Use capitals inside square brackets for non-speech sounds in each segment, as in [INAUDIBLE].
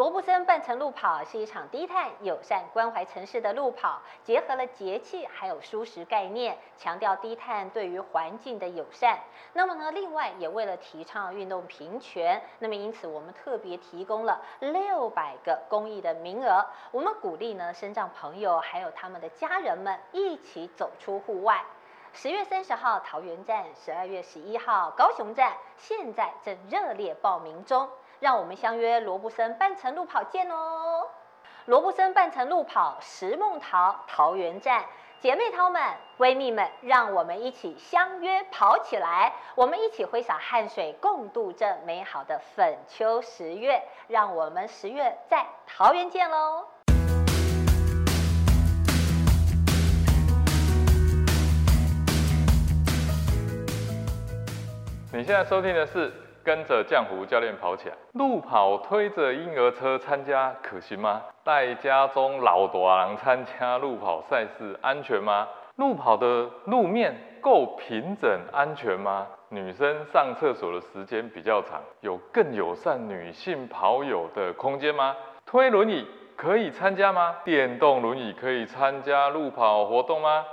罗布森半程路跑是一场低碳、友善、关怀城市的路跑，结合了节气还有舒适概念，强调低碳对于环境的友善。那么呢，另外也为了提倡运动平权，那么因此我们特别提供了六百个公益的名额，我们鼓励呢，身障朋友还有他们的家人们一起走出户外。十月三十号桃园站，十二月十一号高雄站，现在正热烈报名中。让我们相约罗布森半程路跑见哦！罗布森半程路跑石梦桃桃园站，姐妹淘们、闺蜜们，让我们一起相约跑起来！我们一起挥洒汗水，共度这美好的粉秋十月。让我们十月在桃园见喽！你现在收听的是。跟着浆糊教练跑起来，路跑推着婴儿车参加可行吗？带家中老大人参加路跑赛事安全吗？路跑的路面够平整安全吗？女生上厕所的时间比较长，有更友善女性跑友的空间吗？推轮椅可以参加吗？电动轮椅可以参加路跑活动吗？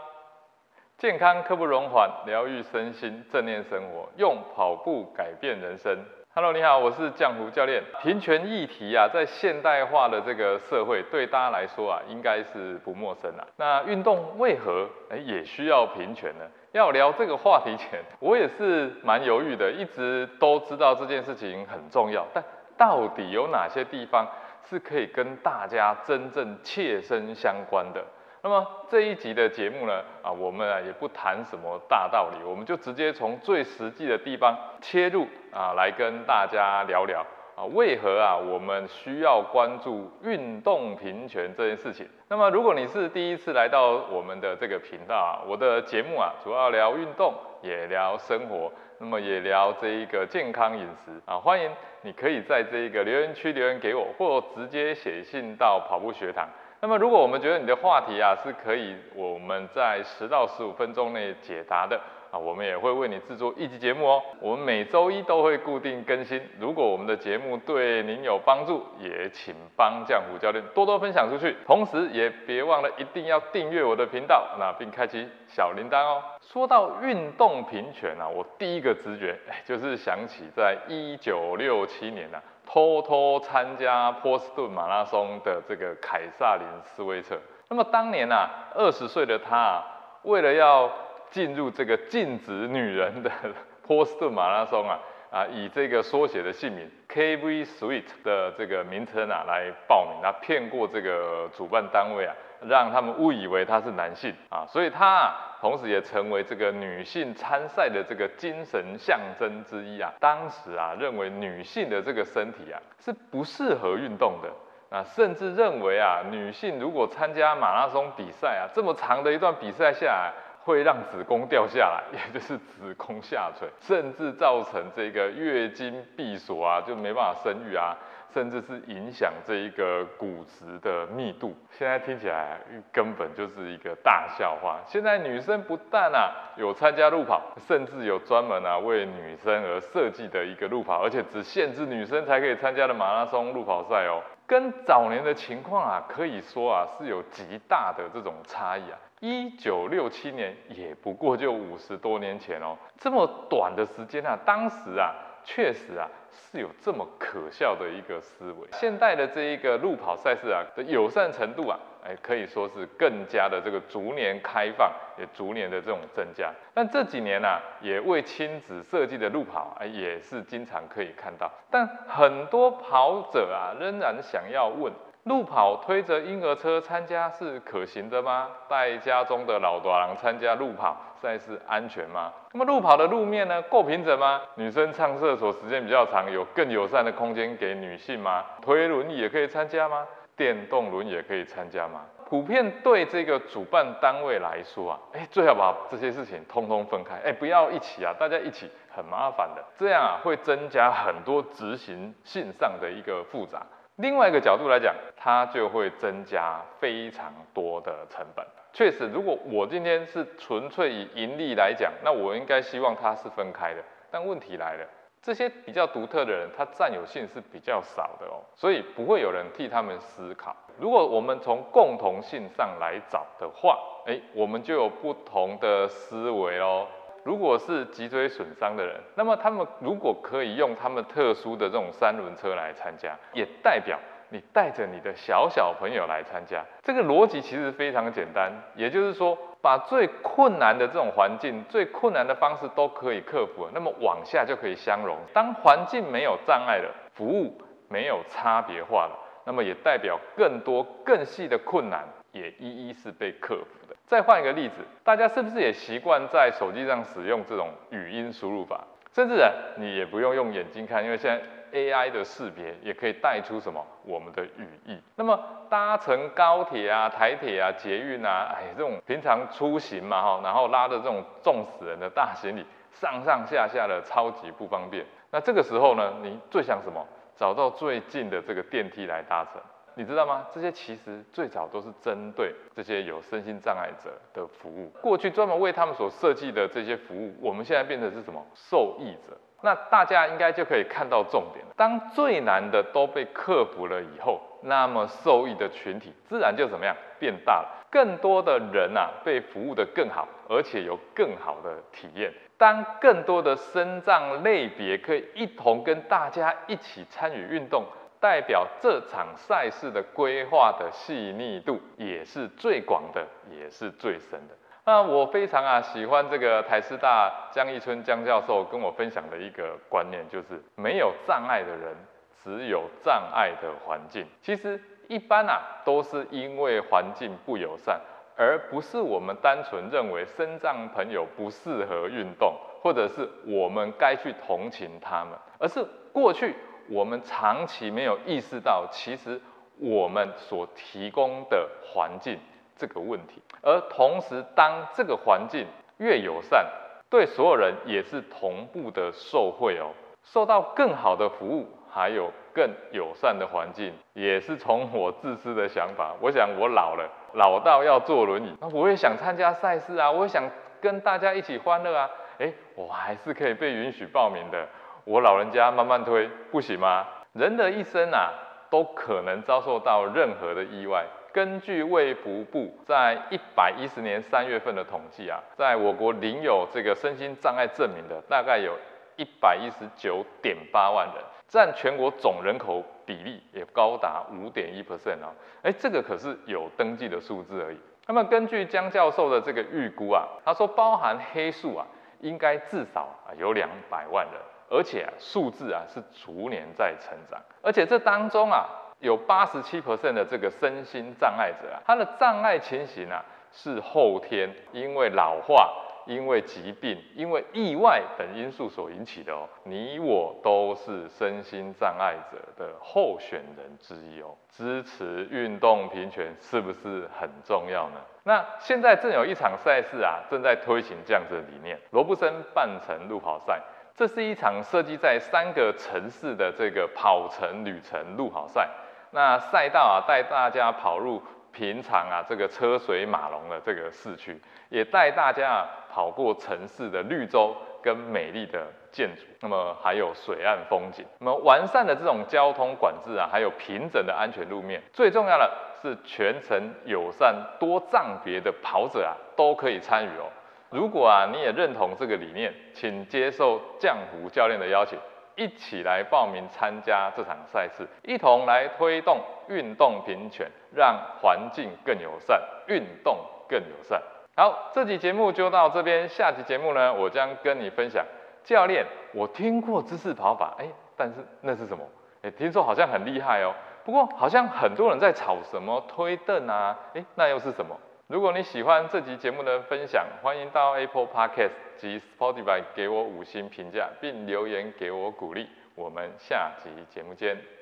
健康刻不容缓，疗愈身心，正念生活，用跑步改变人生。Hello，你好，我是江湖教练。平权议题啊，在现代化的这个社会，对大家来说啊，应该是不陌生啊。那运动为何哎也需要平权呢？要聊这个话题前，我也是蛮犹豫的，一直都知道这件事情很重要，但到底有哪些地方是可以跟大家真正切身相关的？那么这一集的节目呢，啊，我们啊也不谈什么大道理，我们就直接从最实际的地方切入啊，来跟大家聊聊啊，为何啊我们需要关注运动平权这件事情。那么如果你是第一次来到我们的这个频道啊，我的节目啊主要聊运动，也聊生活，那么也聊这一个健康饮食啊，欢迎你可以在这一个留言区留言给我，或直接写信到跑步学堂。那么，如果我们觉得你的话题啊是可以我们在十到十五分钟内解答的啊，我们也会为你制作一集节目哦。我们每周一都会固定更新。如果我们的节目对您有帮助，也请帮江湖教练多多分享出去。同时，也别忘了一定要订阅我的频道，那并开启小铃铛哦。说到运动平权啊，我第一个直觉就是想起在一九六七年啊。偷偷参加波士顿马拉松的这个凯撒琳斯威特，那么当年啊，二十岁的他啊，为了要进入这个禁止女人的 [LAUGHS] 波士顿马拉松啊，啊，以这个缩写的姓名 K V Sweet 的这个名称啊来报名，他骗过这个主办单位啊。让他们误以为他是男性啊，所以他啊，同时也成为这个女性参赛的这个精神象征之一啊。当时啊，认为女性的这个身体啊是不适合运动的啊，甚至认为啊，女性如果参加马拉松比赛啊，这么长的一段比赛下来，会让子宫掉下来，[LAUGHS] 也就是子宫下垂，甚至造成这个月经闭锁啊，就没办法生育啊。甚至是影响这一个骨质的密度，现在听起来根本就是一个大笑话。现在女生不但啊有参加路跑，甚至有专门啊为女生而设计的一个路跑，而且只限制女生才可以参加的马拉松路跑赛哦。跟早年的情况啊，可以说啊是有极大的这种差异啊。一九六七年也不过就五十多年前哦，这么短的时间啊，当时啊。确实啊，是有这么可笑的一个思维。现代的这一个路跑赛事啊的友善程度啊，哎，可以说是更加的这个逐年开放，也逐年的这种增加。但这几年呢，也为亲子设计的路跑啊，也是经常可以看到。但很多跑者啊，仍然想要问。路跑推着婴儿车参加是可行的吗？带家中的老大人参加路跑赛事安全吗？那么路跑的路面呢，够平整吗？女生上厕所时间比较长，有更友善的空间给女性吗？推轮椅也可以参加吗？电动轮也可以参加吗？普遍对这个主办单位来说啊，哎，最好把这些事情通通分开，哎，不要一起啊，大家一起很麻烦的，这样啊会增加很多执行性上的一个复杂。另外一个角度来讲，它就会增加非常多的成本。确实，如果我今天是纯粹以盈利来讲，那我应该希望它是分开的。但问题来了，这些比较独特的人，他占有性是比较少的哦，所以不会有人替他们思考。如果我们从共同性上来找的话，哎，我们就有不同的思维哦。如果是脊椎损伤的人，那么他们如果可以用他们特殊的这种三轮车来参加，也代表你带着你的小小朋友来参加。这个逻辑其实非常简单，也就是说，把最困难的这种环境、最困难的方式都可以克服了，那么往下就可以相容。当环境没有障碍了，服务没有差别化了，那么也代表更多更细的困难也一一是被克服的。再换一个例子，大家是不是也习惯在手机上使用这种语音输入法？甚至啊，你也不用用眼睛看，因为现在 AI 的识别也可以带出什么我们的语义。那么搭乘高铁啊、台铁啊、捷运啊，哎，这种平常出行嘛哈，然后拉着这种重死人的大行李，上上下下的超级不方便。那这个时候呢，你最想什么？找到最近的这个电梯来搭乘。你知道吗？这些其实最早都是针对这些有身心障碍者的服务。过去专门为他们所设计的这些服务，我们现在变成是什么？受益者。那大家应该就可以看到重点了。当最难的都被克服了以后，那么受益的群体自然就怎么样变大了？更多的人啊被服务的更好，而且有更好的体验。当更多的身障类别可以一同跟大家一起参与运动。代表这场赛事的规划的细腻度也是最广的，也是最深的。那我非常啊喜欢这个台师大江一春江教授跟我分享的一个观念，就是没有障碍的人，只有障碍的环境。其实一般啊都是因为环境不友善，而不是我们单纯认为身障朋友不适合运动，或者是我们该去同情他们，而是过去。我们长期没有意识到，其实我们所提供的环境这个问题，而同时，当这个环境越友善，对所有人也是同步的受惠哦，受到更好的服务，还有更友善的环境，也是从我自私的想法，我想我老了，老到要坐轮椅，那我也想参加赛事啊，我也想跟大家一起欢乐啊，诶，我还是可以被允许报名的。我老人家慢慢推不行吗？人的一生啊，都可能遭受到任何的意外。根据卫福部在一百一十年三月份的统计啊，在我国领有这个身心障碍证明的，大概有一百一十九点八万人，占全国总人口比例也高达五点一 percent 啊。哎，这个可是有登记的数字而已。那么根据江教授的这个预估啊，他说包含黑数啊，应该至少啊有两百万人。而且啊，数字啊是逐年在成长，而且这当中啊，有八十七 percent 的这个身心障碍者啊，他的障碍情形啊是后天因为老化、因为疾病、因为意外等因素所引起的哦。你我都是身心障碍者的候选人之一哦。支持运动平权是不是很重要呢？那现在正有一场赛事啊，正在推行这样子的理念——罗布森半程路跑赛。这是一场设计在三个城市的这个跑程旅程路跑赛。那赛道啊，带大家跑入平常啊这个车水马龙的这个市区，也带大家啊跑过城市的绿洲跟美丽的建筑，那么还有水岸风景。那么完善的这种交通管制啊，还有平整的安全路面，最重要的是全程友善多障别的跑者啊都可以参与哦。如果啊你也认同这个理念，请接受浆糊教练的邀请，一起来报名参加这场赛事，一同来推动运动平权，让环境更友善，运动更友善。好，这集节目就到这边，下集节目呢，我将跟你分享教练，我听过姿势跑法，哎，但是那是什么？哎，听说好像很厉害哦，不过好像很多人在吵什么推凳啊，哎，那又是什么？如果你喜欢这集节目的分享，欢迎到 Apple Podcast 及 Spotify 给我五星评价，并留言给我鼓励。我们下集节目见。